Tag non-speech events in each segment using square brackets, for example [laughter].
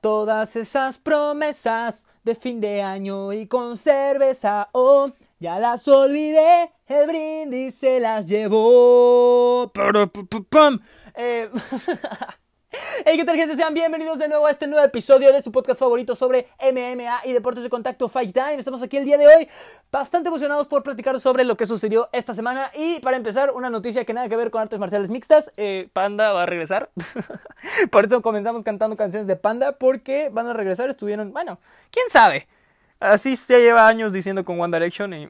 Todas esas promesas de fin de año y con cerveza, oh, ya las olvidé, el brindis se las llevó. Eh, [laughs] Hey, ¿qué tal gente? Sean bienvenidos de nuevo a este nuevo episodio de su podcast favorito sobre MMA y deportes de contacto Fight Time. Estamos aquí el día de hoy bastante emocionados por platicar sobre lo que sucedió esta semana y para empezar una noticia que nada que ver con artes marciales mixtas, eh, Panda va a regresar. [laughs] por eso comenzamos cantando canciones de Panda porque van a regresar, estuvieron, bueno, quién sabe. Así se lleva años diciendo con One Direction y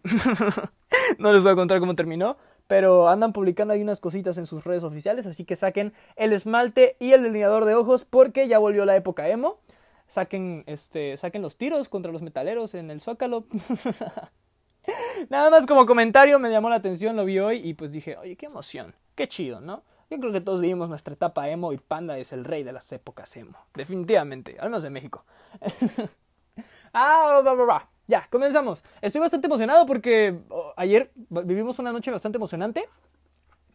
[laughs] no les voy a contar cómo terminó pero andan publicando ahí unas cositas en sus redes oficiales, así que saquen el esmalte y el delineador de ojos porque ya volvió la época emo. Saquen, este, saquen los tiros contra los metaleros en el Zócalo. [laughs] Nada más como comentario me llamó la atención, lo vi hoy y pues dije, oye, qué emoción, qué chido, ¿no? Yo creo que todos vivimos nuestra etapa emo y Panda es el rey de las épocas emo. Definitivamente, al menos en México. [laughs] ah, va, va. Ya, comenzamos. Estoy bastante emocionado porque oh, ayer vivimos una noche bastante emocionante.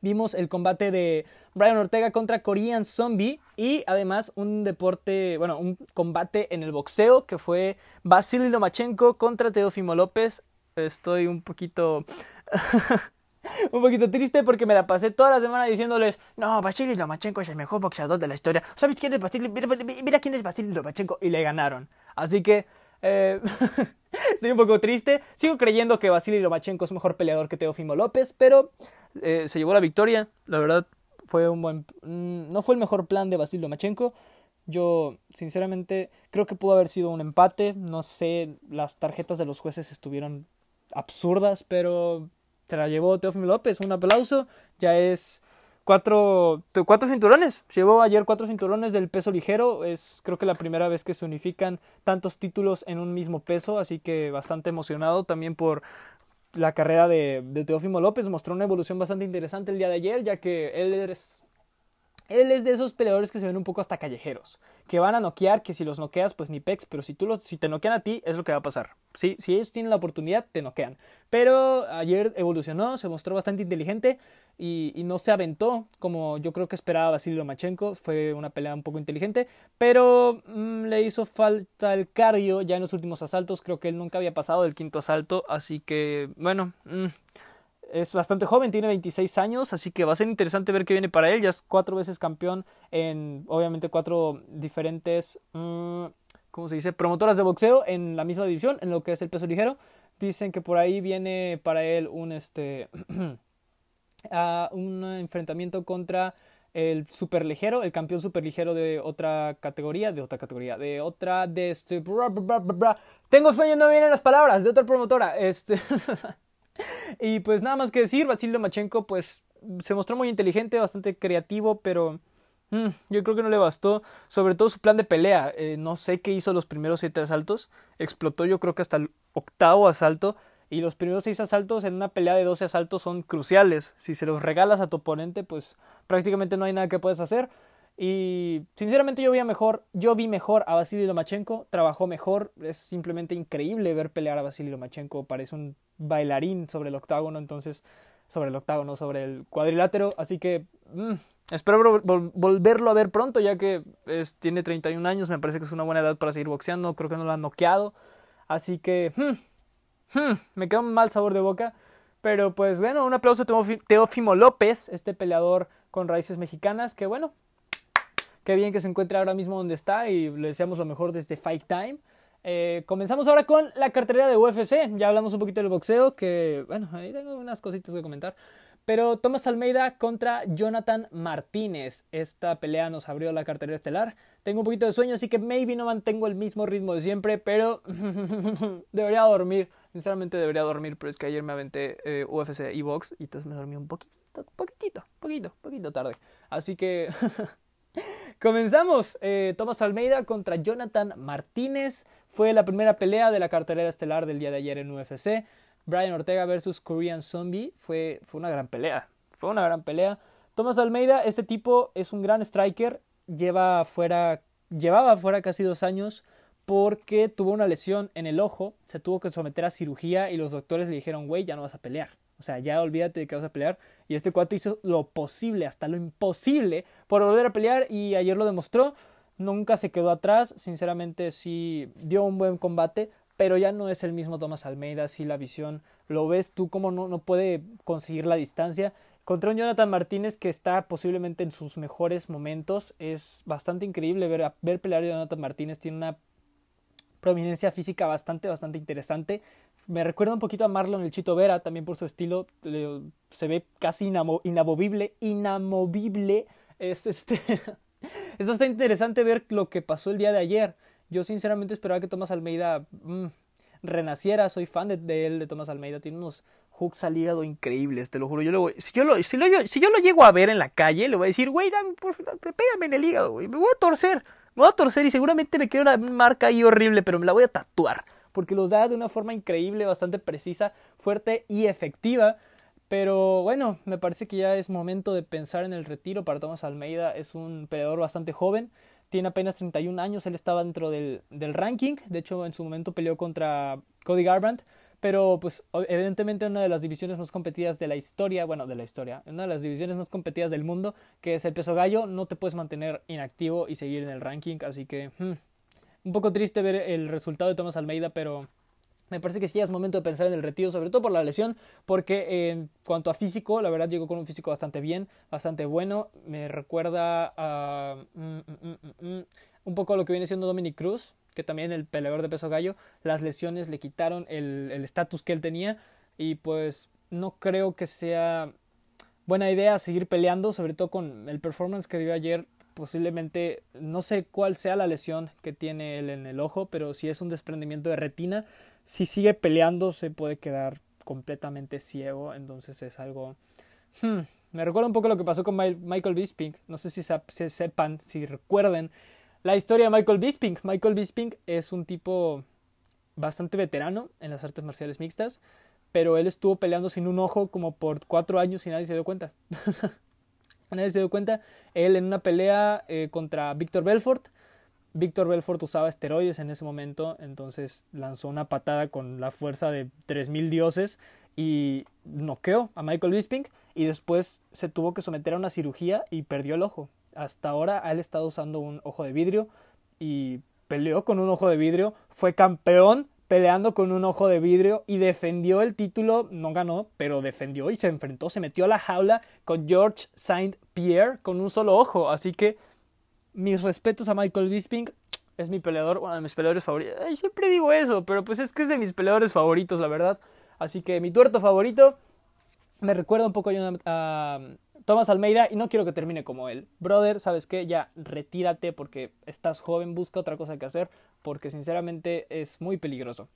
Vimos el combate de Brian Ortega contra Korean Zombie y además un deporte, bueno, un combate en el boxeo que fue Vasily Lomachenko contra Teofimo López. Estoy un poquito [laughs] un poquito triste porque me la pasé toda la semana diciéndoles, no, Vasily Lomachenko es el mejor boxeador de la historia. ¿Sabes quién es Vasily? Mira, quién es Vasily Lomachenko y le ganaron. Así que eh, [laughs] estoy un poco triste. Sigo creyendo que Vasily Lomachenko es mejor peleador que Teofimo López, pero eh, se llevó la victoria. La verdad, fue un buen. Mm, no fue el mejor plan de Vasily Lomachenko. Yo, sinceramente, creo que pudo haber sido un empate. No sé, las tarjetas de los jueces estuvieron absurdas, pero se la llevó Teofimo López. Un aplauso. Ya es cuatro, cuatro cinturones. Llevó ayer cuatro cinturones del peso ligero. Es creo que la primera vez que se unifican tantos títulos en un mismo peso. Así que bastante emocionado también por la carrera de, de Teófimo López. Mostró una evolución bastante interesante el día de ayer, ya que él es él es de esos peleadores que se ven un poco hasta callejeros, que van a noquear, que si los noqueas, pues ni pex, pero si tú los, si te noquean a ti, es lo que va a pasar. Si, ellos tienen la oportunidad, te noquean. Pero ayer evolucionó, se mostró bastante inteligente y, no se aventó como yo creo que esperaba Vasily Lomachenko. Fue una pelea un poco inteligente, pero mm, le hizo falta el cardio ya en los últimos asaltos. Creo que él nunca había pasado del quinto asalto, así que bueno. Mm, es bastante joven, tiene 26 años, así que va a ser interesante ver qué viene para él. Ya es cuatro veces campeón en, obviamente, cuatro diferentes, mm, ¿cómo se dice?, promotoras de boxeo en la misma división, en lo que es el peso ligero. Dicen que por ahí viene para él un, este, [clears throat] un enfrentamiento contra el superligero, el campeón superligero de otra categoría, de otra categoría, de otra, de este, tengo sueño, no vienen las palabras, de otra promotora, este... [laughs] y pues nada más que decir, Vasily Lomachenko pues se mostró muy inteligente, bastante creativo, pero mm, yo creo que no le bastó, sobre todo su plan de pelea. Eh, no sé qué hizo los primeros siete asaltos, explotó yo creo que hasta el octavo asalto. Y los primeros seis asaltos en una pelea de 12 asaltos son cruciales. Si se los regalas a tu oponente, pues prácticamente no hay nada que puedes hacer. Y sinceramente yo vi mejor, yo vi mejor a Vasily Lomachenko, trabajó mejor, es simplemente increíble ver pelear a Vasily Lomachenko, parece un bailarín sobre el octágono, entonces sobre el octágono, sobre el cuadrilátero, así que mm, espero volverlo a ver pronto ya que es, tiene 31 años, me parece que es una buena edad para seguir boxeando, creo que no lo han noqueado, así que mm, mm, me queda un mal sabor de boca, pero pues bueno, un aplauso a Teófimo López, este peleador con raíces mexicanas, que bueno, Qué bien que se encuentre ahora mismo donde está y le deseamos lo mejor desde Fight Time. Eh, comenzamos ahora con la cartelera de UFC. Ya hablamos un poquito del boxeo, que bueno, ahí tengo unas cositas que comentar. Pero Thomas Almeida contra Jonathan Martínez. Esta pelea nos abrió la cartelera estelar. Tengo un poquito de sueño, así que maybe no mantengo el mismo ritmo de siempre, pero [laughs] debería dormir. Sinceramente debería dormir, pero es que ayer me aventé eh, UFC y box y entonces me dormí un poquito, poquitito, poquito, poquito tarde. Así que [laughs] Comenzamos. Eh, Thomas Almeida contra Jonathan Martínez. Fue la primera pelea de la cartelera estelar del día de ayer en UFC. Brian Ortega versus Korean Zombie. Fue, fue una gran pelea. Fue una gran pelea. Thomas Almeida, este tipo es un gran striker. Lleva fuera, llevaba fuera casi dos años porque tuvo una lesión en el ojo. Se tuvo que someter a cirugía y los doctores le dijeron, güey, ya no vas a pelear. O sea, ya olvídate de que vas a pelear. Y este cuate hizo lo posible, hasta lo imposible, por volver a pelear. Y ayer lo demostró. Nunca se quedó atrás. Sinceramente, sí dio un buen combate. Pero ya no es el mismo Thomas Almeida. Sí, la visión. Lo ves tú como no, no puede conseguir la distancia. Contra un Jonathan Martínez que está posiblemente en sus mejores momentos. Es bastante increíble ver, ver pelear a Jonathan Martínez. Tiene una prominencia física bastante, bastante interesante. Me recuerda un poquito a Marlon el Chito Vera, también por su estilo, se ve casi inamovible, inamovible. Es este. [laughs] es bastante interesante ver lo que pasó el día de ayer. Yo sinceramente esperaba que Tomás Almeida mm, renaciera. Soy fan de, él, de Tomás Almeida. Tiene unos hooks al hígado increíbles, te lo juro. Yo lo voy, si, yo lo, si, si yo lo llego a ver en la calle, le voy a decir, güey, pégame en el hígado. Me voy a torcer. Me voy a torcer y seguramente me queda una marca ahí horrible, pero me la voy a tatuar porque los da de una forma increíble, bastante precisa, fuerte y efectiva. Pero bueno, me parece que ya es momento de pensar en el retiro para Tomás Almeida. Es un peleador bastante joven, tiene apenas 31 años, él estaba dentro del, del ranking, de hecho en su momento peleó contra Cody Garbrandt, pero pues evidentemente una de las divisiones más competidas de la historia, bueno, de la historia, una de las divisiones más competidas del mundo, que es el peso gallo, no te puedes mantener inactivo y seguir en el ranking, así que hmm, un poco triste ver el resultado de Tomás Almeida, pero me parece que sí es momento de pensar en el retiro, sobre todo por la lesión, porque en cuanto a físico, la verdad llegó con un físico bastante bien, bastante bueno. Me recuerda a mm, mm, mm, un poco a lo que viene siendo Dominic Cruz, que también el peleador de peso gallo, las lesiones le quitaron el estatus que él tenía y pues no creo que sea buena idea seguir peleando, sobre todo con el performance que dio ayer. Posiblemente no sé cuál sea la lesión que tiene él en el ojo, pero si es un desprendimiento de retina, si sigue peleando se puede quedar completamente ciego, entonces es algo... Hmm, me recuerda un poco lo que pasó con Michael Bisping, no sé si, se, sepan, si recuerden la historia de Michael Bisping. Michael Bisping es un tipo bastante veterano en las artes marciales mixtas, pero él estuvo peleando sin un ojo como por cuatro años y nadie se dio cuenta. [laughs] Nadie se dio cuenta. Él en una pelea eh, contra Víctor Belfort. Víctor Belfort usaba esteroides en ese momento, entonces lanzó una patada con la fuerza de 3.000 dioses y noqueó a Michael Bisping y después se tuvo que someter a una cirugía y perdió el ojo. Hasta ahora él estado usando un ojo de vidrio y peleó con un ojo de vidrio, fue campeón peleando con un ojo de vidrio y defendió el título, no ganó, pero defendió y se enfrentó, se metió a la jaula con George Saint Pierre con un solo ojo, así que mis respetos a Michael Bisping, es mi peleador, uno de mis peleadores favoritos. Ay, siempre digo eso, pero pues es que es de mis peleadores favoritos, la verdad. Así que mi tuerto favorito me recuerda un poco a, Thomas Almeida y no quiero que termine como él. Brother, ¿sabes qué? Ya retírate porque estás joven, busca otra cosa que hacer porque sinceramente es muy peligroso.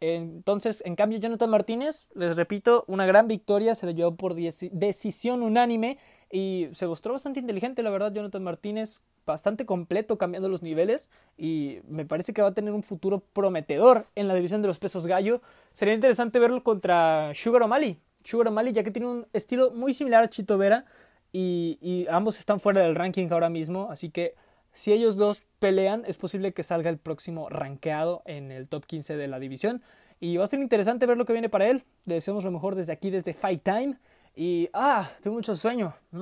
Entonces, en cambio, Jonathan Martínez, les repito, una gran victoria, se le llevó por decisión unánime y se mostró bastante inteligente, la verdad, Jonathan Martínez, bastante completo cambiando los niveles y me parece que va a tener un futuro prometedor en la división de los pesos gallo. Sería interesante verlo contra Sugar O'Malley. Sugar O'Malley, ya que tiene un estilo muy similar a Chito Vera y, ambos están fuera del ranking ahora mismo, así que si ellos dos pelean, es posible que salga el próximo rankeado en el top 15 de la división. Y va a ser interesante ver lo que viene para él. Le deseamos lo mejor desde aquí, desde Fight Time. Y, ah, tengo mucho sueño. [laughs]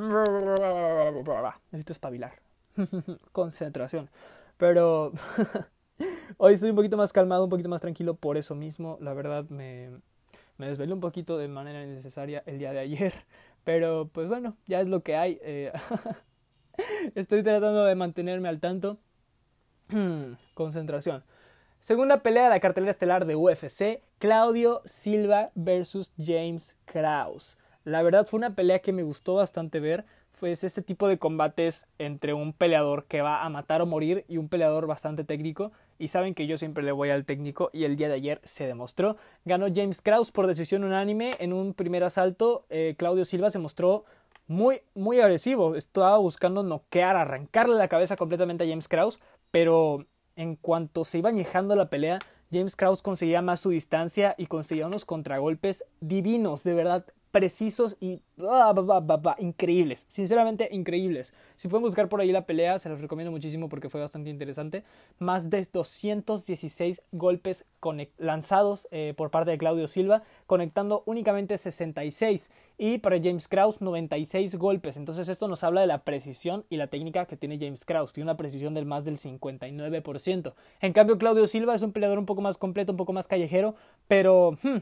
Necesito espabilar. [laughs] Concentración. Pero [laughs] hoy estoy un poquito más calmado, un poquito más tranquilo por eso mismo. La verdad me, me desvelé un poquito de manera innecesaria el día de ayer. [laughs] Pero pues bueno, ya es lo que hay. Eh, Estoy tratando de mantenerme al tanto. [clears throat] Concentración. Segunda pelea de la cartelera estelar de UFC, Claudio Silva versus James Krause. La verdad fue una pelea que me gustó bastante ver. Fue este tipo de combates entre un peleador que va a matar o morir y un peleador bastante técnico. Y saben que yo siempre le voy al técnico y el día de ayer se demostró. Ganó James Krause por decisión unánime en un primer asalto. Eh, Claudio Silva se mostró muy, muy agresivo. Estaba buscando noquear, arrancarle la cabeza completamente a James Krause, pero en cuanto se iba añejando la pelea, James Krause conseguía más su distancia y conseguía unos contragolpes divinos, de verdad, precisos y increíbles. Sinceramente, increíbles. Si pueden buscar por ahí la pelea, se los recomiendo muchísimo porque fue bastante interesante. Más de 216 golpes lanzados eh, por parte de Claudio Silva, conectando únicamente 66. Y para James Krause, 96 golpes. Entonces, esto nos habla de la precisión y la técnica que tiene James Krause. Tiene una precisión del más del 59%. En cambio, Claudio Silva es un peleador un poco más completo, un poco más callejero, pero. Hmm,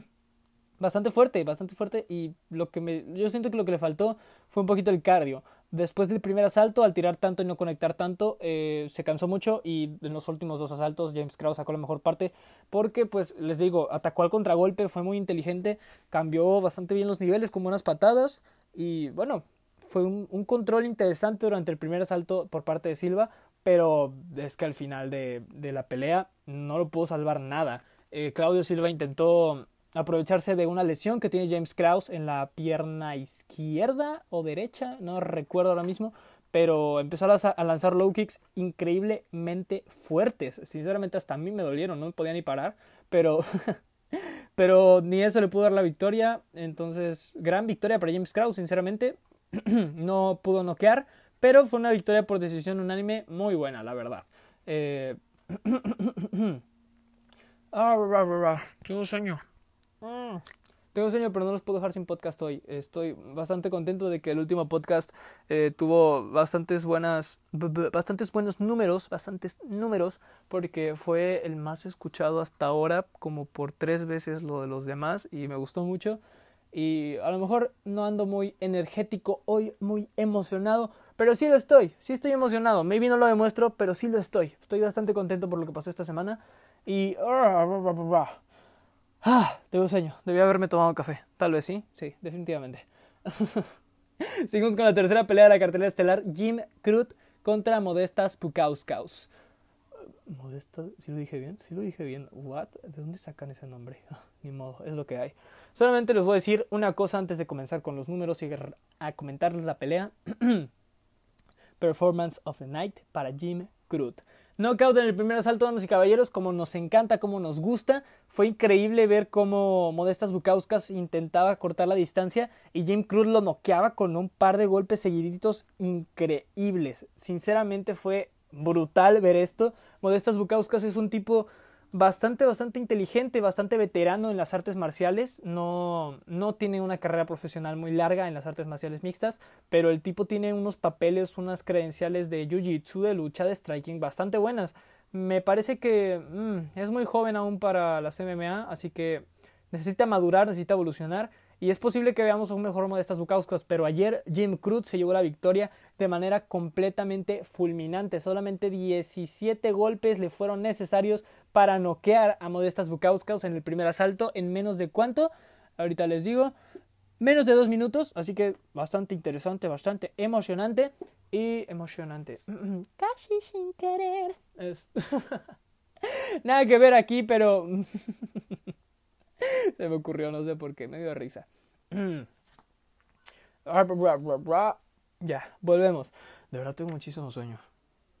bastante fuerte, bastante fuerte y lo que me, yo siento que lo que le faltó fue un poquito el cardio. Después del primer asalto, al tirar tanto y no conectar tanto, eh, se cansó mucho y en los últimos dos asaltos James Krause sacó la mejor parte porque, pues, les digo, atacó al contragolpe, fue muy inteligente, cambió bastante bien los niveles con buenas patadas y, bueno, fue un, control interesante durante el primer asalto por parte de Silva, pero es que al final de, de la pelea no lo pudo salvar nada. Eh, Claudio Silva intentó aprovecharse de una lesión que tiene James Krause en la pierna izquierda o derecha, no recuerdo ahora mismo, pero empezó a lanzar low kicks increíblemente fuertes. Sinceramente hasta a mí me dolieron, no me podía ni parar, pero [laughs] pero ni eso le pudo dar la victoria, entonces gran victoria para James Krause, sinceramente. [clears throat] no pudo noquear, pero fue una victoria por decisión unánime muy buena, la verdad. Eh... [clears throat] ah, tengo sueño. Mm. Tengo sueño, pero no los puedo dejar sin podcast hoy. Estoy bastante contento de que el último podcast eh, tuvo bastantes buenas, bastantes buenos números, bastantes números, porque fue el más escuchado hasta ahora, como por tres veces lo de los demás, y me gustó mucho. Y a lo mejor no ando muy energético hoy, muy emocionado, pero sí lo estoy, sí estoy emocionado. Maybe no lo demuestro, pero sí lo estoy. Estoy bastante contento por lo que pasó esta semana. Y... Ah, tengo sueño. Debía haberme tomado café. Tal vez sí. Sí, definitivamente. [laughs] Seguimos con la tercera pelea de la cartelera estelar. Jim Crute contra Modestas Pukauskas. Modestas, ¿sí lo dije bien? Sí lo dije bien. ¿What? ¿De dónde sacan ese nombre? [laughs] Ni modo, es lo que hay. Solamente les voy a decir una cosa antes de comenzar con los números y a comentarles la pelea. [clears throat] Performance of the Night para Jim Crute. Knockout en el primer asalto, damas y caballeros, como nos encanta, como nos gusta. Fue increíble ver cómo Modestas Bukauskas intentaba cortar la distancia y Jim Cruz lo noqueaba con un par de golpes seguiditos increíbles. Sinceramente fue brutal ver esto. Modestas Bukauskas es un tipo bastante, bastante inteligente, bastante veterano en las artes marciales. No, no tiene una carrera profesional muy larga en las artes marciales mixtas, pero el tipo tiene unos papeles, unas credenciales de jiu-jitsu, de lucha, de striking bastante buenas. Me parece que mm, es muy joven aún para las MMA, así que necesita madurar, necesita evolucionar y es posible que veamos un mejor estas Bukauskas, pero ayer Jim Cruz se llevó la victoria de manera completamente fulminante. Solamente 17 golpes le fueron necesarios para noquear a Modestas Bukauskas en el primer asalto en menos de cuánto, ahorita les digo, menos de dos minutos, así que bastante interesante, bastante emocionante y emocionante. [clears throat] Casi sin querer. [laughs] Nada que ver aquí, pero [laughs] [laughs] Se me ocurrió, no sé por qué, me dio risa. ya, volvemos. De verdad tengo muchísimo sueño.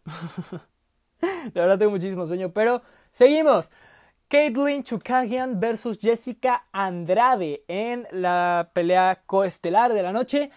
[laughs] De verdad tengo muchísimo sueño, pero seguimos. Caitlyn Chukagian versus Jessica Andrade en la pelea coestelar de la noche.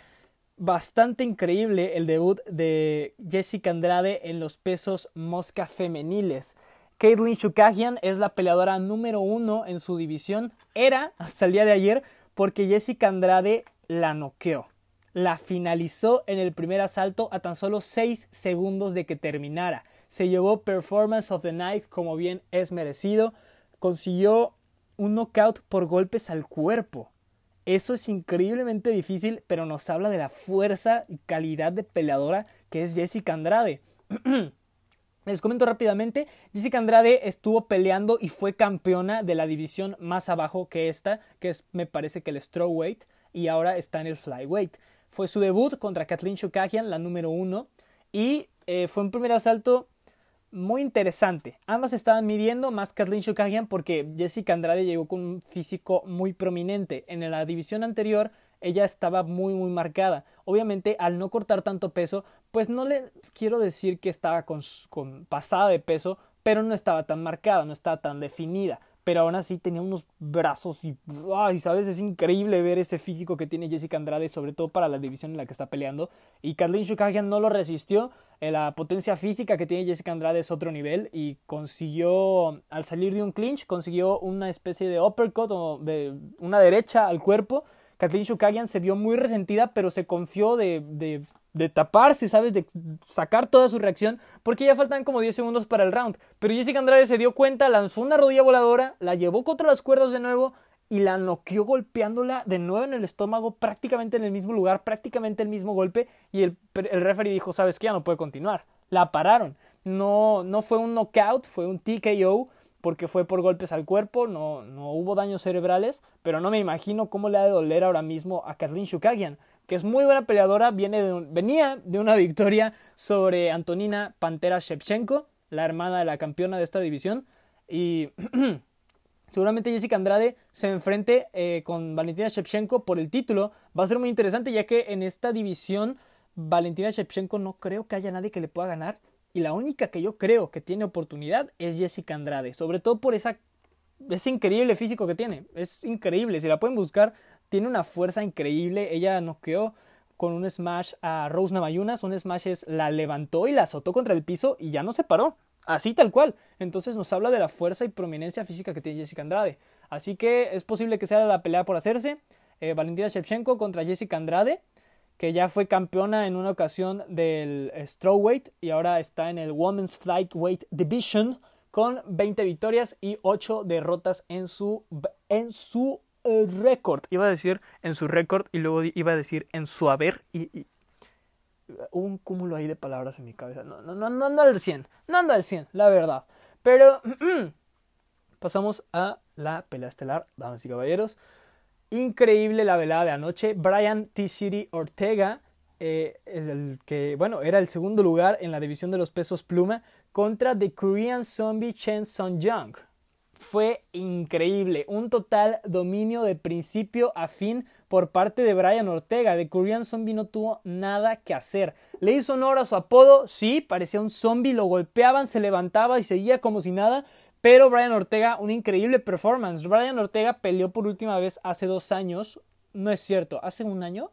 Bastante increíble el debut de Jessica Andrade en los pesos mosca femeniles. Caitlyn Chukagian es la peleadora número uno en su división. Era hasta el día de ayer porque Jessica Andrade la noqueó. La finalizó en el primer asalto a tan solo 6 segundos de que terminara. Se llevó Performance of the Night como bien es merecido. Consiguió un knockout por golpes al cuerpo. Eso es increíblemente difícil, pero nos habla de la fuerza y calidad de peleadora que es Jessica Andrade. [clears throat] Les comento rápidamente, Jessica Andrade estuvo peleando y fue campeona de la división más abajo que esta, que es me parece que el strawweight, y ahora está en el flyweight. Fue su debut contra Kathleen Shukagian, la número uno, y eh, fue un primer asalto muy interesante. Ambas estaban midiendo más Kathleen Shukagian porque Jessica Andrade llegó con un físico muy prominente. En la división anterior ella estaba muy muy marcada. Obviamente al no cortar tanto peso, pues no le quiero decir que estaba con, pasada de peso, pero no estaba tan marcada, no estaba tan definida. pero aún así tenía unos brazos y, ay, sabes, es increíble ver este físico que tiene Jessica Andrade, sobre todo para la división en la que está peleando. Y Kathleen Shukagian no lo resistió. Eh, la potencia física que tiene Jessica Andrade es otro nivel y consiguió, al salir de un clinch, consiguió una especie de uppercut o de una derecha al cuerpo. Kathleen Shukagian se vio muy resentida, pero se confió de de taparse, ¿sabes? De sacar toda su reacción, porque ya faltan como 10 segundos para el round. Pero Jessica Andrade se dio cuenta, lanzó una rodilla voladora, la llevó contra las cuerdas de nuevo y la noqueó golpeándola de nuevo en el estómago, prácticamente en el mismo lugar, prácticamente el mismo golpe, y el, el referee dijo, ¿sabes qué? Ya no puede continuar. La pararon. No, no fue un knockout, fue un TKO, porque fue por golpes al cuerpo, no, no hubo daños cerebrales, pero no me imagino cómo le ha de doler ahora mismo a Kathleen Shukagian que es muy buena peleadora, viene de venía de una [laughs] victoria sobre Antonina Pantera Shevchenko, la hermana de la campeona de esta división. Y [clears throat] seguramente Jessica Andrade se enfrente eh, con Valentina Shevchenko por el título. Va a ser muy interesante ya que en esta división Valentina Shevchenko no creo que haya nadie que le pueda ganar. Y la única que yo creo que tiene oportunidad es Jessica Andrade. Sobre todo por esa, ese increíble físico que tiene. Es increíble. Si la pueden buscar, tiene una fuerza increíble. Ella noqueó con un smash a Rose Namayunas. Un smash es la levantó y la azotó contra el piso y ya no se paró. Así tal cual. Entonces nos habla de la fuerza y prominencia física que tiene Jessica Andrade. Así que es posible que sea la pelea por hacerse. Eh, Valentina Shevchenko contra Jessica Andrade, que ya fue campeona en una ocasión del Strawweight y ahora está en el Women's Flyweight Division con 20 victorias y 8 derrotas en su, en su récord. Iba a decir en su récord y luego iba a decir en su haber y, un cúmulo ahí de palabras en mi cabeza. No, no, no, no ando al 100. No ando al 100, la verdad. Pero [clears throat] pasamos a la pelea estelar, damas y caballeros. Increíble la velada de anoche. Brian T. City Ortega eh, es el que, bueno, era el segundo lugar en la división de los pesos pluma contra The Korean Zombie Chen Sung Young fue increíble. Un total dominio de principio a fin por parte de Brian Ortega. De Korean Zombie no tuvo nada que hacer. Le hizo honor a su apodo, sí, parecía un zombie, lo golpeaban, se levantaba y seguía como si nada. Pero Brian Ortega, una increíble performance. Brian Ortega peleó por última vez hace dos años. No es cierto, hace un año.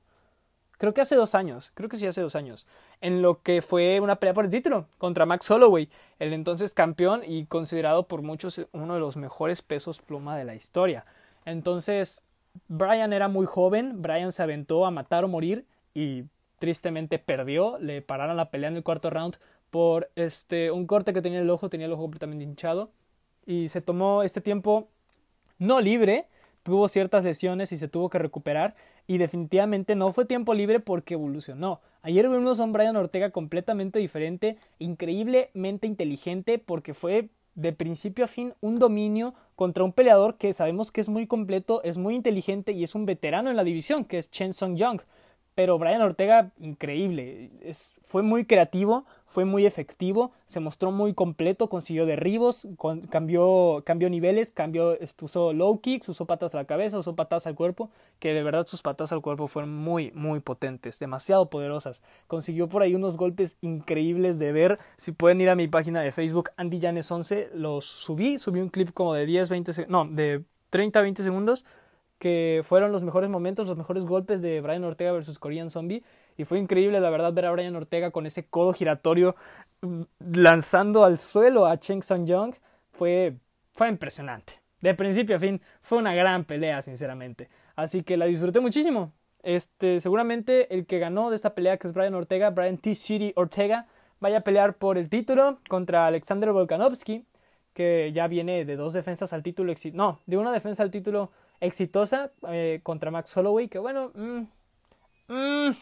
Creo que hace dos años, creo que sí hace dos años, en lo que fue una pelea por el título contra Max Holloway, el entonces campeón y considerado por muchos uno de los mejores pesos pluma de la historia. Entonces, Brian era muy joven, Brian se aventó a matar o morir y tristemente perdió, le pararon la pelea en el cuarto round por este un corte que tenía el ojo, tenía el ojo completamente hinchado y se tomó este tiempo no libre, tuvo ciertas lesiones y se tuvo que recuperar y definitivamente no fue tiempo libre porque evolucionó. Ayer vimos a un Brian Ortega completamente diferente, increíblemente inteligente porque fue de principio a fin un dominio contra un peleador que sabemos que es muy completo, es muy inteligente y es un veterano en la división, que es Chen Song Young. Pero Brian Ortega, increíble. Fue muy creativo, fue muy efectivo, se mostró muy completo, consiguió derribos, cambió, cambió niveles, cambió, usó low kicks, usó patas a la cabeza, usó patas al cuerpo, que de verdad sus patas al cuerpo fueron muy, muy potentes, demasiado poderosas. Consiguió por ahí unos golpes increíbles de ver. Si pueden ir a mi página de Facebook, Andy Janes 11, los subí, subí un clip como de 10, 20, no, de 30, 20 segundos que fueron los mejores momentos, los mejores golpes de Brian Ortega versus Korean Zombie. Y fue increíble, la verdad, ver a Brian Ortega con ese codo giratorio mm, lanzando al suelo a Cheng Sung Young. Fue, fue impresionante. De principio a fin, fue una gran pelea, sinceramente. Así que la disfruté muchísimo. Este, seguramente el que ganó de esta pelea, que es Brian Ortega, Brian T. City Ortega, vaya a pelear por el título contra Alexander Volkanovski, que ya viene de dos defensas al título. No, de una defensa al título exitosa eh, contra Max Holloway, que bueno, mm, mm,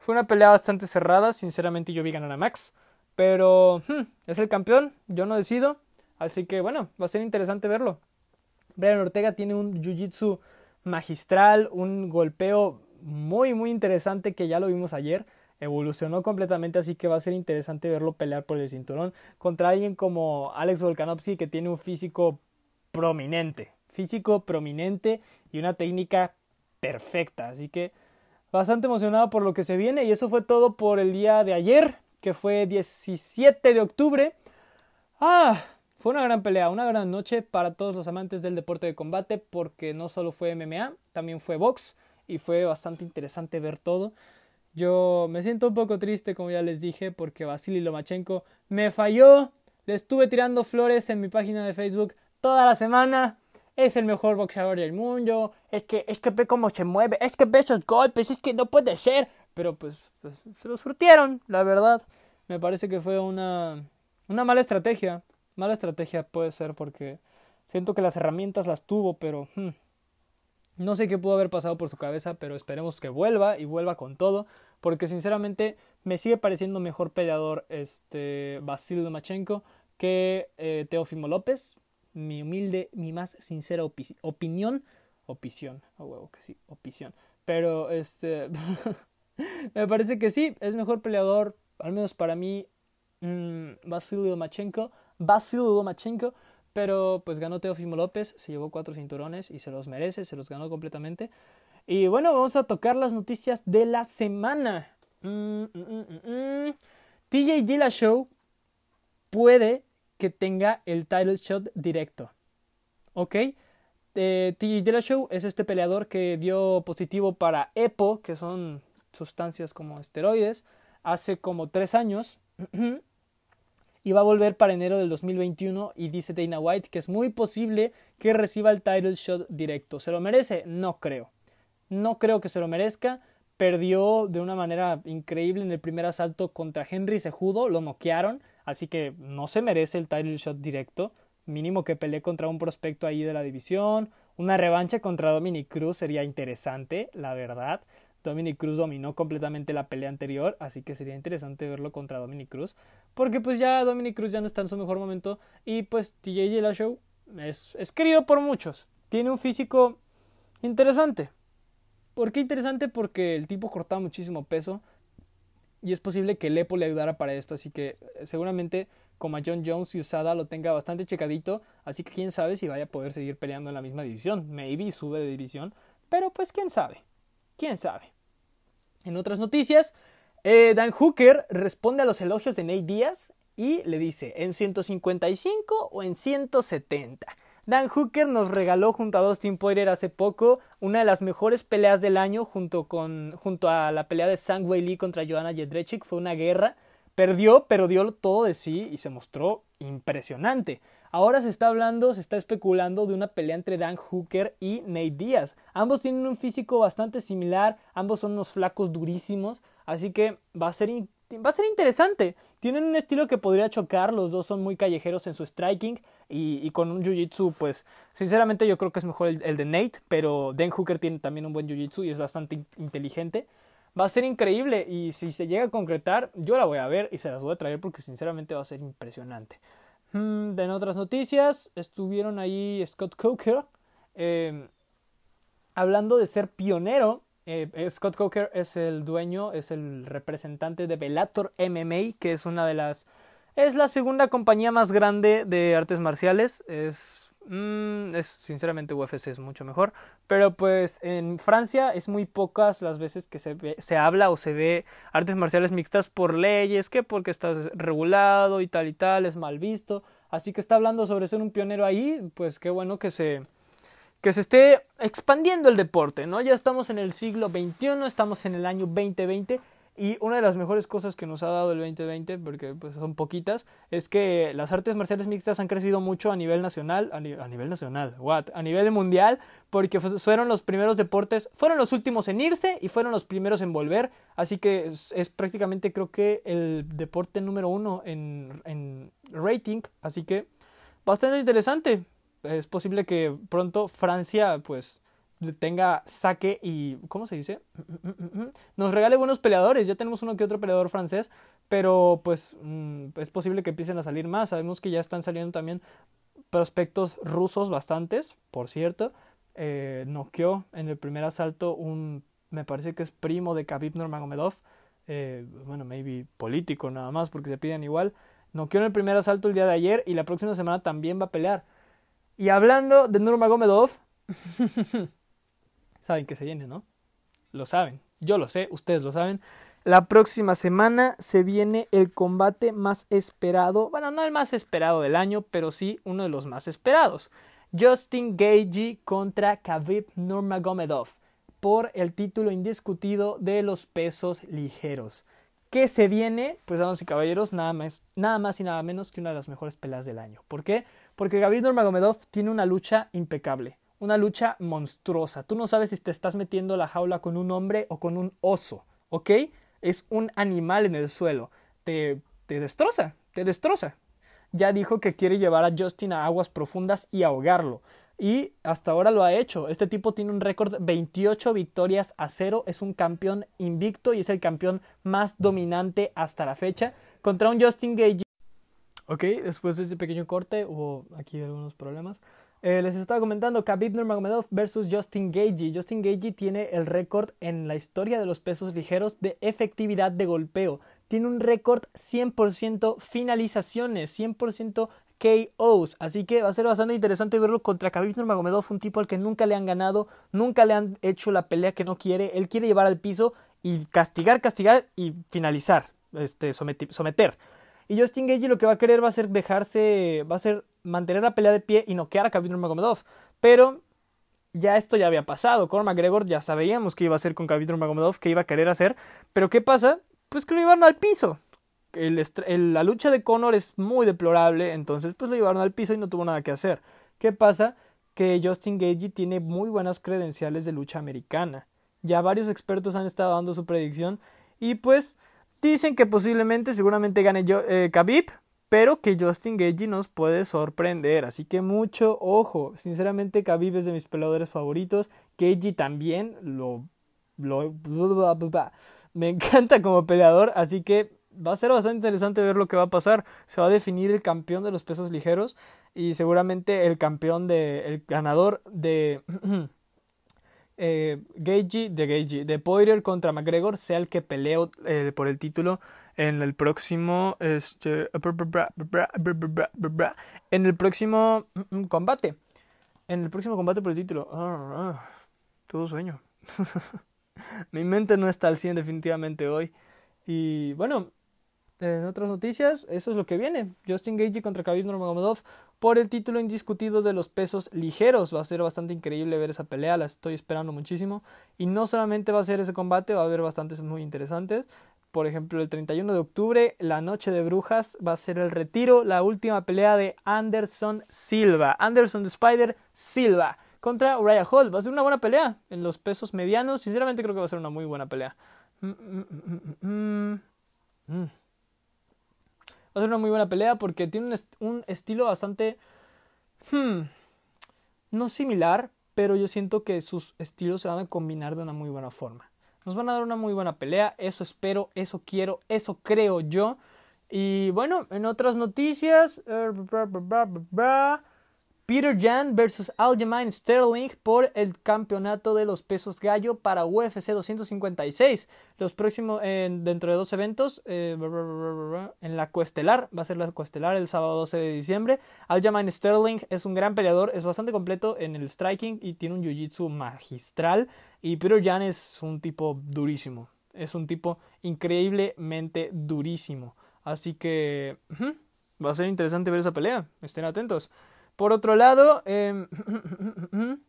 fue una pelea bastante cerrada, sinceramente yo vi ganar a Max, pero hmm, es el campeón, yo no decido, así que bueno, va a ser interesante verlo. Brian Ortega tiene un jiu-jitsu magistral, un golpeo muy muy interesante que ya lo vimos ayer, evolucionó completamente, así que va a ser interesante verlo pelear por el cinturón contra alguien como Alex Volkanovski que tiene un físico prominente, físico prominente y una técnica perfecta. Así que bastante emocionado por lo que se viene y eso fue todo por el día de ayer, que fue 17 de octubre. Ah, Fue una gran pelea, una gran noche para todos los amantes del deporte de combate porque no solo fue MMA, también fue box y fue bastante interesante ver todo. Yo me siento un poco triste, como ya les dije, porque Vasily Lomachenko me falló. Le estuve tirando flores en mi página de Facebook toda la semana. Es el mejor boxeador del mundo. Es que, es que ve cómo se mueve. Es que ve esos golpes. Es que no puede ser. Pero pues, pues se los surtieron, la verdad. Me parece que fue una, una mala estrategia. Mala estrategia puede ser porque siento que las herramientas las tuvo, pero hmm, no sé qué pudo haber pasado por su cabeza, pero esperemos que vuelva y vuelva con todo, porque sinceramente me sigue pareciendo mejor peleador este Basil Lomachenko que eh, Teofimo López. Mi humilde, mi más sincera opinión, opinión, a huevo que sí, opinión. Pero este [laughs] me parece que sí, es mejor peleador, al menos para mí, mmm, Basil Lomachenko Basil Lomachenko, pero pues ganó Teofimo López, se llevó cuatro cinturones y se los merece, se los ganó completamente. Y bueno, vamos a tocar las noticias de la semana. Mm, mm, mm, TJ Dillashaw puede que tenga el title shot directo. ¿Ok? Eh, Dillashaw es este peleador que dio positivo para EPO, que son sustancias como esteroides, hace como tres años. [clears throat] y va a volver para enero del 2021 y dice Dana White que es muy posible que reciba el title shot directo. ¿Se lo merece? No creo. No creo que se lo merezca. Perdió de una manera increíble en el primer asalto contra Henry Sejudo, lo noquearon, así que no se merece el title shot directo. Mínimo que pelee contra un prospecto ahí de la división. Una revancha contra Dominic Cruz sería interesante, la verdad. Dominic Cruz dominó completamente la pelea anterior, así que sería interesante verlo contra Dominic Cruz, porque pues ya Dominic Cruz ya no está en su mejor momento y pues TJ Dillashaw es, es querido por muchos, tiene un físico interesante. ¿Por qué interesante? Porque el tipo cortaba muchísimo peso y es posible que Lepo le ayudara para esto, así que eh, seguramente como a John Jones y Usada lo tenga bastante checadito, así que quién sabe si vaya a poder seguir peleando en la misma división, maybe sube de división, pero pues quién sabe. ¿Quién sabe? En otras noticias, eh, Dan Hooker responde a los elogios de Nate Díaz y le dice, ¿en 155 o en 170? Dan Hooker nos regaló junto a Dustin Poirier hace poco una de las mejores peleas del año junto, con, junto a la pelea de Sang Wei Lee contra Joanna Jedrzejczyk. Fue una guerra. Perdió, pero dio todo de sí y se mostró impresionante. Ahora se está hablando, se está especulando de una pelea entre Dan Hooker y Nate Diaz. Ambos tienen un físico bastante similar, ambos son unos flacos durísimos, así que va a ser, va a ser interesante. Tienen un estilo que podría chocar, los dos son muy callejeros en su striking y, con un jiu-jitsu, pues sinceramente yo creo que es mejor el, de Nate, pero Dan Hooker tiene también un buen jiu-jitsu y es bastante inteligente. Va a ser increíble y si se llega a concretar, yo la voy a ver y se las voy a traer porque sinceramente va a ser impresionante. Hmm, en otras noticias, estuvieron ahí Scott Coker em, hablando de ser pionero. Eh, eh, Scott Coker es el dueño, es el representante de Bellator MMA, que es una de las. Es la segunda compañía más grande de artes marciales. Es Mm, es sinceramente UFC es mucho mejor. Pero pues en Francia es muy pocas las veces que se, se habla o se ve artes marciales mixtas por leyes, que porque está regulado y tal y tal, es mal visto. Así que está hablando sobre ser un pionero ahí, pues qué bueno que se que se esté expandiendo el deporte, ¿no? Ya estamos en el siglo XXI, estamos en el año 2020 y una de las mejores cosas que nos ha dado el 2020, porque pues son poquitas, es que las artes marciales mixtas han crecido mucho a nivel nacional, a, nivel nacional, what, a nivel mundial, porque fueron los primeros deportes, fueron los últimos en irse y fueron los primeros en volver, así que es, prácticamente creo que el deporte número uno en, en rating, así que bastante interesante. Es posible que pronto Francia pues tenga saque y, ¿cómo se dice? Nos regale buenos peleadores. Ya tenemos uno que otro peleador francés, pero pues mm, es posible que empiecen a salir más. Sabemos que ya están saliendo también prospectos rusos bastantes, por cierto. Eh, noqueó en el primer asalto un, me parece que es primo de Khabib Nurmagomedov. Eh, bueno, maybe político nada más porque se piden igual. Noqueó en el primer asalto el día de ayer y la próxima semana también va a pelear. Y hablando de Nurmagomedov, [laughs] saben que se viene, ¿no? Lo saben, yo lo sé, ustedes lo saben. La próxima semana se viene el combate más esperado, bueno, no el más esperado del año, pero sí uno de los más esperados. Justin Gagey contra Khabib Nurmagomedov por el título indiscutido de los pesos ligeros. ¿Qué se viene? Pues damas y caballeros, nada más, nada más y nada menos que una de las mejores peleas del año. ¿Por qué? Porque Khabib Nurmagomedov tiene una lucha impecable, una lucha monstruosa. Tú no sabes si te estás metiendo la jaula con un hombre o con un oso, ¿ok? es un animal en el suelo. Te, te destroza, te destroza. Ya dijo que quiere llevar a Justin a aguas profundas y ahogarlo. Y hasta ahora lo ha hecho. Este tipo tiene un récord 28 victorias a cero. Es un campeón invicto y es el campeón más dominante hasta la fecha. Contra un Justin Gage. Ok, después de este pequeño corte hubo aquí algunos problemas. Eh, les estaba comentando Khabib Nurmagomedov versus Justin Gagey. Justin Gagey tiene el récord en la historia de los pesos ligeros de efectividad de golpeo. Tiene un récord 100% finalizaciones, 100% KOs. Así que va a ser bastante interesante verlo contra Khabib Nurmagomedov, un tipo al que nunca le han ganado, nunca le han hecho la pelea que no quiere. Él quiere llevar al piso y castigar, castigar y finalizar, este, someter. Y Justin Gagey lo que va a querer va a ser dejarse, va a ser mantener la pelea de pie y noquear a Khabib Nurmagomedov. Pero ya esto ya había pasado. Conor McGregor ya sabíamos que iba a hacer con Khabib Nurmagomedov, que iba a querer hacer. Pero ¿qué pasa? Pues que lo llevaron al piso. la lucha de Conor es muy deplorable, entonces pues lo llevaron al piso y no tuvo nada que hacer. ¿Qué pasa? Que Justin Gagey tiene muy buenas credenciales de lucha americana. Ya varios expertos han estado dando su predicción y pues Dicen que posiblemente, seguramente gane yo, eh, Khabib, pero que Justin Gagey nos puede sorprender. Así que mucho ojo. Sinceramente, Khabib es de mis peleadores favoritos. Gagey también lo, lo me encanta como peleador. Así que va a ser bastante interesante ver lo que va a pasar. Se va a definir el campeón de los pesos ligeros y seguramente el campeón de, el ganador de [clears throat] eh, Gagey, de Gagey, de Poirier contra McGregor sea el que pelee eh, por el título en el próximo en el próximo combate. En el próximo combate por el título. Ah, ah, todo sueño. [laughs] Mi mente no está al 100 definitivamente hoy. Y bueno en otras noticias, eso es lo que viene. Justin Gagey contra Khabib Nurmagomedov por el título indiscutido de los pesos ligeros. Va a ser bastante increíble ver esa pelea, la estoy esperando muchísimo. Y no solamente va a ser ese combate, va a haber bastantes muy interesantes. Por ejemplo, el 31 de octubre, la noche de brujas, va a ser el retiro, la última pelea de Anderson Silva. Anderson the Spider Silva contra Uriah Hall. Va a ser una buena pelea en los pesos medianos. Sinceramente creo que va a ser una muy buena pelea. Mm, mm, mm, Va a ser una muy buena pelea porque tiene un, estilo bastante... Hmm, no similar, pero yo siento que sus estilos se van a combinar de una muy buena forma. Nos van a dar una muy buena pelea, eso espero, eso quiero, eso creo yo. Y bueno, en otras noticias... Eh, Peter Jan versus Aljamain Sterling por el campeonato de los pesos gallo para UFC 256. Los próximos, dentro de dos eventos, eh, en la Cuestelar, va a ser la Cuestelar el sábado 12 de diciembre. Aljamain Sterling es un gran peleador, es bastante completo en el striking y tiene un jiu-jitsu magistral. Y Peter Jan es un tipo durísimo, es un tipo increíblemente durísimo. Así que va a ser interesante ver esa pelea, estén atentos. Por otro lado, em, [laughs]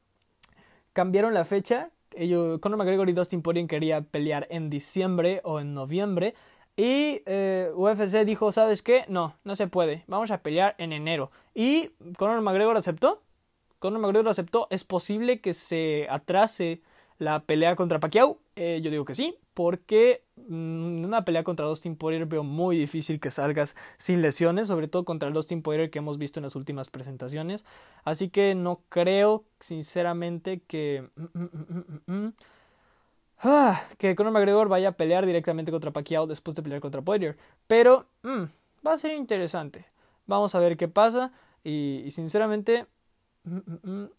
cambiaron la fecha. Ellos, Conor McGregor y Dustin Poirier querían pelear en diciembre o en noviembre. Y eh, UFC dijo, ¿sabes qué? No, no se puede. Vamos a pelear en enero. Y Conor McGregor aceptó. Conor McGregor aceptó. Es posible que se atrase la pelea contra Pacquiao. Eh, yo digo que sí porque mm, una pelea contra Dustin Poirier veo muy difícil que salgas sin lesiones, sobre todo contra el Dustin Poirier que hemos visto en las últimas presentaciones. Así que no creo, sinceramente, que... Mm, [clears throat] mm, ah, que Conor McGregor vaya a pelear directamente contra Pacquiao después de pelear contra Poirier. Pero va a ser interesante. Vamos a ver qué pasa. Y, sinceramente,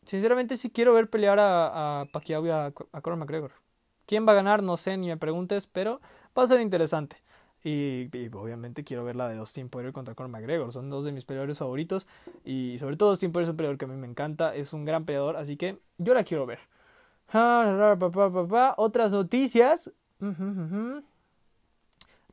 sinceramente sí quiero ver pelear a, Pacquiao y a, a Conor McGregor. ¿Quién va a ganar? No sé, ni me preguntes, pero va a ser interesante. Y, obviamente quiero ver la de Dustin Poirier contra Conor McGregor. Son dos de mis peleadores favoritos. Y sobre todo Dustin Poirier es un peleador que a mí me encanta. Es un gran peleador, así que yo la quiero ver. Otras noticias.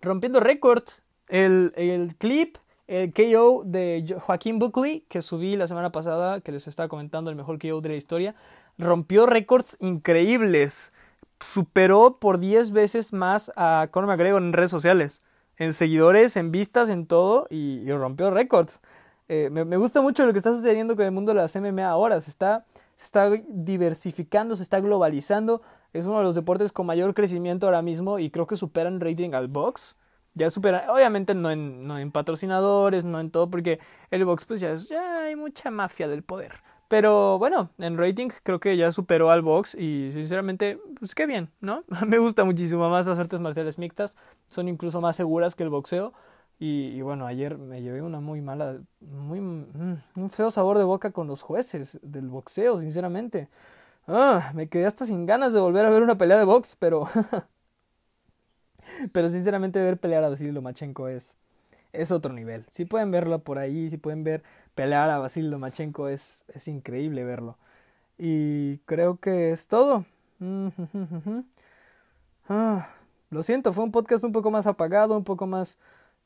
rompiendo récords. El, el clip, el KO de Joaquín Buckley, que subí la semana pasada, que les estaba comentando el mejor KO de la historia, rompió récords increíbles. Superó por 10 veces más a Conor McGregor en redes sociales, en seguidores, en vistas, en todo, y, rompió récords. Eh, me, gusta mucho lo que está sucediendo con el mundo de las MMA ahora. Se está, se está diversificando, se está globalizando. Es uno de los deportes con mayor crecimiento ahora mismo y creo que superan rating al box ya supera, obviamente no en, no en patrocinadores, no en todo, porque el box pues ya, ya hay mucha mafia del poder. Pero bueno, en rating creo que ya superó al box y sinceramente, pues qué bien, ¿no? [laughs] Me gusta muchísimo más las artes marciales mixtas, son incluso más seguras que el boxeo. Y, bueno, ayer me llevé una muy mala, muy, mm, un feo sabor de boca con los jueces del boxeo, sinceramente. Ah, me quedé hasta sin ganas de volver a ver una pelea de box, pero [laughs] Pero sinceramente ver pelear a Vasily Lomachenko es, es otro nivel. Si pueden verlo por ahí, si pueden ver pelear a Vasily Lomachenko, es, es increíble verlo. Y creo que es todo. [laughs] Ah, lo siento, fue un podcast un poco más apagado, un poco más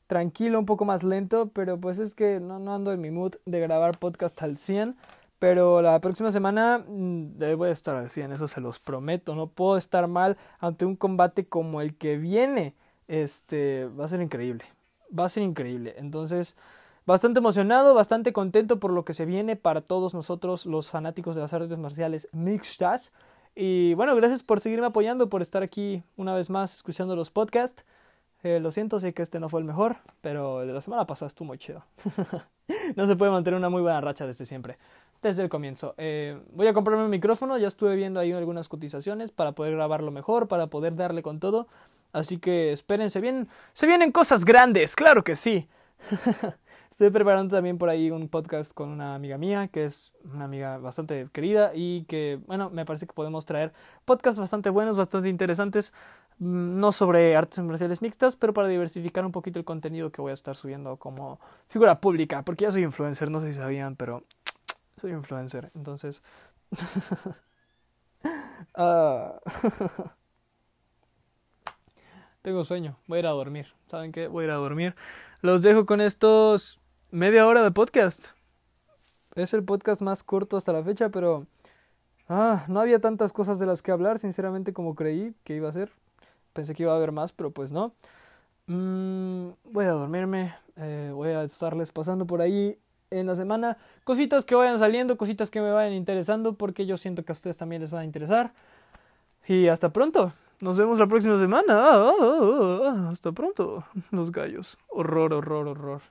tranquilo, un poco más lento, pero pues es que no, no ando en mi mood de grabar podcast al 100. Pero la próxima semana mm, voy a estar así, en eso se los prometo. No puedo estar mal ante un combate como el que viene. Este va a ser increíble. Va a ser increíble. Entonces, bastante emocionado, bastante contento por lo que se viene para todos nosotros, los fanáticos de las artes marciales mixtas. Y bueno, gracias por seguirme apoyando, por estar aquí una vez más escuchando los podcasts. Eh, lo siento, sé que este no fue el mejor, pero el de la semana pasada estuvo muy chido. [laughs] no se puede mantener una muy buena racha desde siempre desde el comienzo. Eh, voy a comprarme un micrófono, ya estuve viendo ahí algunas cotizaciones para poder grabarlo mejor, para poder darle con todo. Así que espérense bien. Se vienen cosas grandes, claro que sí. [laughs] Estoy preparando también por ahí un podcast con una amiga mía, que es una amiga bastante querida y que, bueno, me parece que podemos traer podcasts bastante buenos, bastante interesantes, mm, no sobre artes marciales mixtas, pero para diversificar un poquito el contenido que voy a estar subiendo como figura pública, porque ya soy influencer, no sé si sabían, pero [tsk] soy influencer, entonces... [laughs] Ah. [laughs] Tengo sueño, voy a ir a dormir. ¿Saben qué? Voy a ir a dormir. Los dejo con estos media hora de podcast. Es el podcast más corto hasta la fecha, pero... Ah, no había tantas cosas de las que hablar, sinceramente, como creí que iba a ser. Pensé que iba a haber más, pero pues no. Mm, voy a dormirme. Eh, voy a estarles pasando por ahí en la semana. Cositas que vayan saliendo, cositas que me vayan interesando, porque yo siento que a ustedes también les van a interesar. Y hasta pronto. Nos vemos la próxima semana. Ah, ah, ah, hasta pronto. Los gallos. Horror, horror, horror.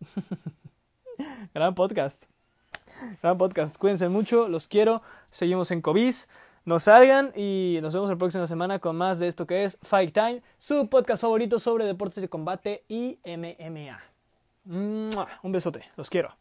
[laughs] Gran podcast. Gran podcast. Cuídense mucho. Los quiero. Seguimos en COVID. No salgan y nos vemos la próxima semana con más de esto que es Fight Time, su podcast favorito sobre deportes de combate y MMA. Un besote, los quiero.